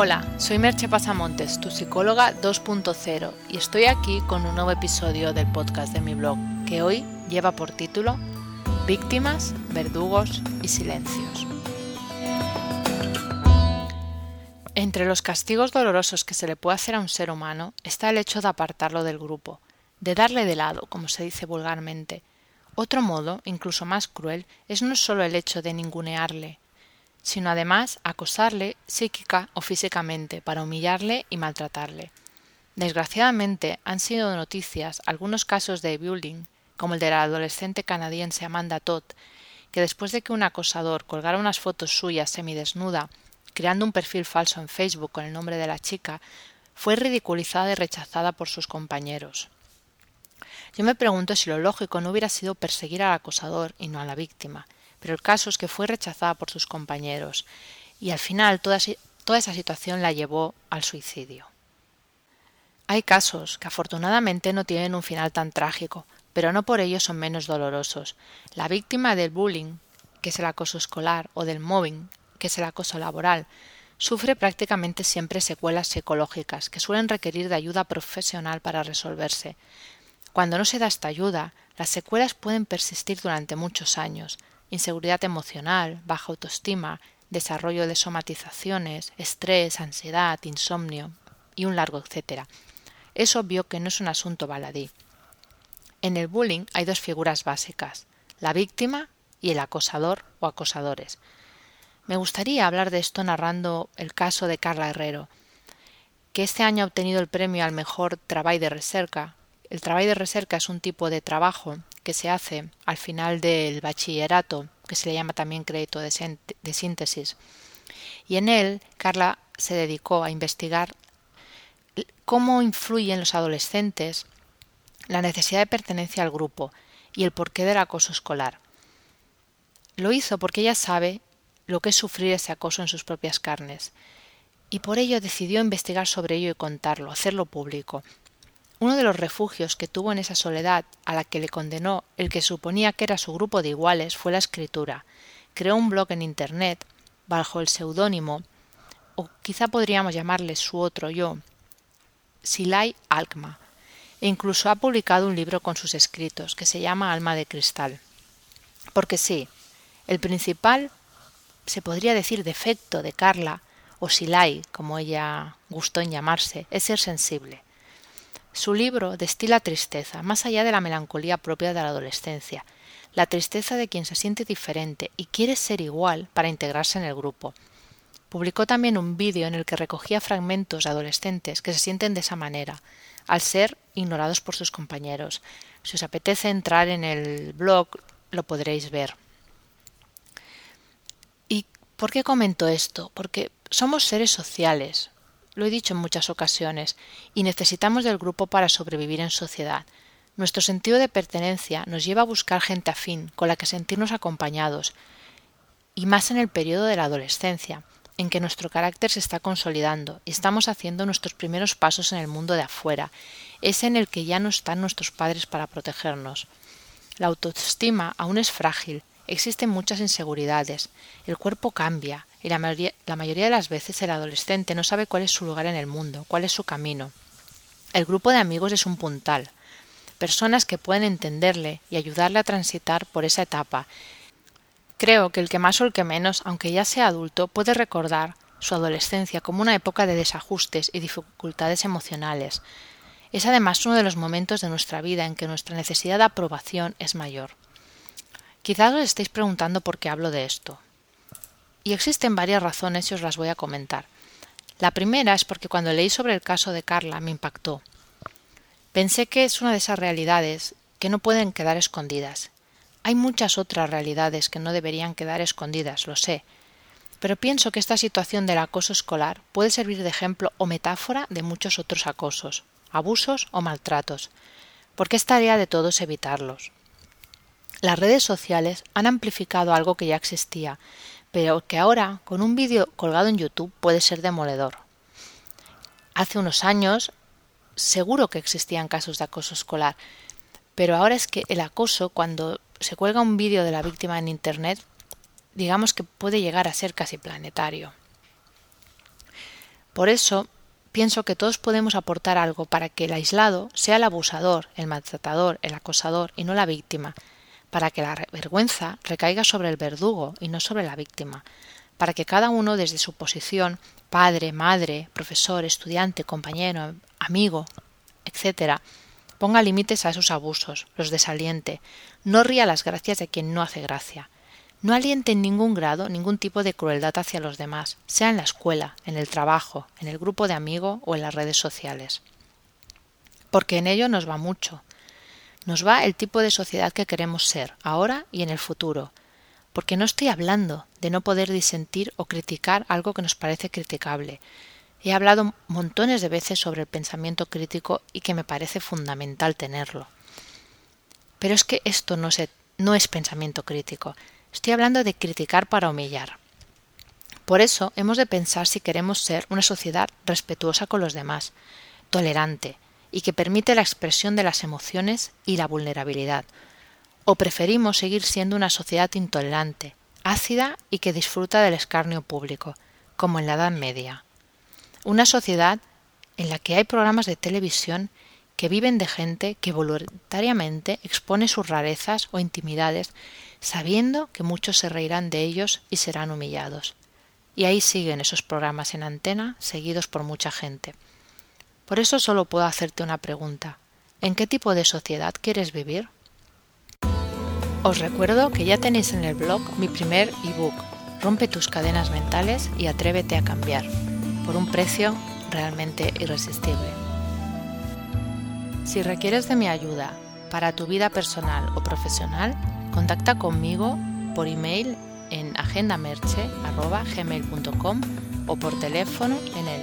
Hola, soy Merche Pasamontes, tu psicóloga 2.0, y estoy aquí con un nuevo episodio del podcast de mi blog, que hoy lleva por título Víctimas, verdugos y silencios. Entre los castigos dolorosos que se le puede hacer a un ser humano está el hecho de apartarlo del grupo, de darle de lado, como se dice vulgarmente. Otro modo, incluso más cruel, es no solo el hecho de ningunearle, sino además acosarle psíquica o físicamente para humillarle y maltratarle. Desgraciadamente han sido noticias algunos casos de bullying, como el de la adolescente canadiense Amanda Todd, que después de que un acosador colgara unas fotos suyas semidesnuda, creando un perfil falso en Facebook con el nombre de la chica, fue ridiculizada y rechazada por sus compañeros. Yo me pregunto si lo lógico no hubiera sido perseguir al acosador y no a la víctima, pero el caso es que fue rechazada por sus compañeros y al final toda, esa situación la llevó al suicidio. Hay casos que afortunadamente no tienen un final tan trágico, pero no por ello son menos dolorosos. La víctima del bullying, que es el acoso escolar, o del mobbing, que es el acoso laboral, sufre prácticamente siempre secuelas psicológicas que suelen requerir de ayuda profesional para resolverse. Cuando no se da esta ayuda, las secuelas pueden persistir durante muchos años, inseguridad emocional, baja autoestima, desarrollo de somatizaciones, estrés, ansiedad, insomnio y un largo etcétera. Es obvio que no es un asunto baladí. En el bullying hay dos figuras básicas, la víctima y el acosador o acosadores. Me gustaría hablar de esto narrando el caso de Carla Herrero, que este año ha obtenido el premio al mejor trabajo de recerca. El trabajo de recerca es un tipo de trabajo que se hace al final del bachillerato, que se le llama también crédito de, síntesis. Y en él, Carla se dedicó a investigar cómo influye en los adolescentes la necesidad de pertenencia al grupo y el porqué del acoso escolar. Lo hizo porque ella sabe lo que es sufrir ese acoso en sus propias carnes, y por ello decidió investigar sobre ello y contarlo, hacerlo público, uno de los refugios que tuvo en esa soledad a la que le condenó el que suponía que era su grupo de iguales fue la escritura. Creó un blog en Internet bajo el seudónimo, o quizá podríamos llamarle su otro yo, Silay Alkma, e incluso ha publicado un libro con sus escritos que se llama Alma de Cristal. Porque sí, el principal, se podría decir defecto de Carla, o Silay, como ella gustó en llamarse, es ser sensible. Su libro destila tristeza, más allá de la melancolía propia de la adolescencia, la tristeza de quien se siente diferente y quiere ser igual para integrarse en el grupo. Publicó también un vídeo en el que recogía fragmentos de adolescentes que se sienten de esa manera, al ser ignorados por sus compañeros. Si os apetece entrar en el blog, lo podréis ver. ¿Y por qué comento esto? Porque somos seres sociales, lo he dicho en muchas ocasiones, y necesitamos del grupo para sobrevivir en sociedad. Nuestro sentido de pertenencia nos lleva a buscar gente afín, con la que sentirnos acompañados, y más en el periodo de la adolescencia, en que nuestro carácter se está consolidando y estamos haciendo nuestros primeros pasos en el mundo de afuera, es en el que ya no están nuestros padres para protegernos. La autoestima aún es frágil, existen muchas inseguridades, el cuerpo cambia, y la mayoría, de las veces el adolescente no sabe cuál es su lugar en el mundo, cuál es su camino. El grupo de amigos es un puntal, personas que pueden entenderle y ayudarle a transitar por esa etapa. Creo que el que más o el que menos, aunque ya sea adulto, puede recordar su adolescencia como una época de desajustes y dificultades emocionales. Es además uno de los momentos de nuestra vida en que nuestra necesidad de aprobación es mayor. Quizás os estéis preguntando por qué hablo de esto. Y existen varias razones y os las voy a comentar. La primera es porque cuando leí sobre el caso de Carla me impactó. Pensé que es una de esas realidades que no pueden quedar escondidas. Hay muchas otras realidades que no deberían quedar escondidas, lo sé, pero pienso que esta situación del acoso escolar puede servir de ejemplo o metáfora de muchos otros acosos, abusos o maltratos, porque es tarea de todos evitarlos. Las redes sociales han amplificado algo que ya existía, pero que ahora, con un vídeo colgado en YouTube, puede ser demoledor. Hace unos años seguro que existían casos de acoso escolar, pero ahora es que el acoso, cuando se cuelga un vídeo de la víctima en Internet, digamos que puede llegar a ser casi planetario. Por eso pienso que todos podemos aportar algo para que el aislado sea el abusador, el maltratador, el acosador y no la víctima, para que la vergüenza recaiga sobre el verdugo y no sobre la víctima, para que cada uno desde su posición, padre, madre, profesor, estudiante, compañero, amigo, etc., ponga límites a esos abusos, los desaliente, no ría las gracias de quien no hace gracia, no aliente en ningún grado ningún tipo de crueldad hacia los demás, sea en la escuela, en el trabajo, en el grupo de amigos o en las redes sociales. Porque en ello nos va mucho. Nos va el tipo de sociedad que queremos ser, ahora y en el futuro. Porque no estoy hablando de no poder disentir o criticar algo que nos parece criticable. He hablado montones de veces sobre el pensamiento crítico y que me parece fundamental tenerlo. Pero es que esto no, no es pensamiento crítico, Estoy hablando de criticar para humillar. Por eso hemos de pensar si queremos ser una sociedad respetuosa con los demás, tolerante y que permite la expresión de las emociones y la vulnerabilidad, o preferimos seguir siendo una sociedad intolerante, ácida y que disfruta del escarnio público, como en la Edad Media. Una sociedad en la que hay programas de televisión que viven de gente que voluntariamente expone sus rarezas o intimidades sabiendo que muchos se reirán de ellos y serán humillados. Y ahí siguen esos programas en antena, seguidos por mucha gente. Por eso solo puedo hacerte una pregunta. ¿En qué tipo de sociedad quieres vivir? Os recuerdo que ya tenéis en el blog mi primer ebook, Rompe tus cadenas mentales y atrévete a cambiar, por un precio realmente irresistible. Si requieres de mi ayuda para tu vida personal o profesional, Contacta conmigo por email en agendamerche.gmail.com o por teléfono en el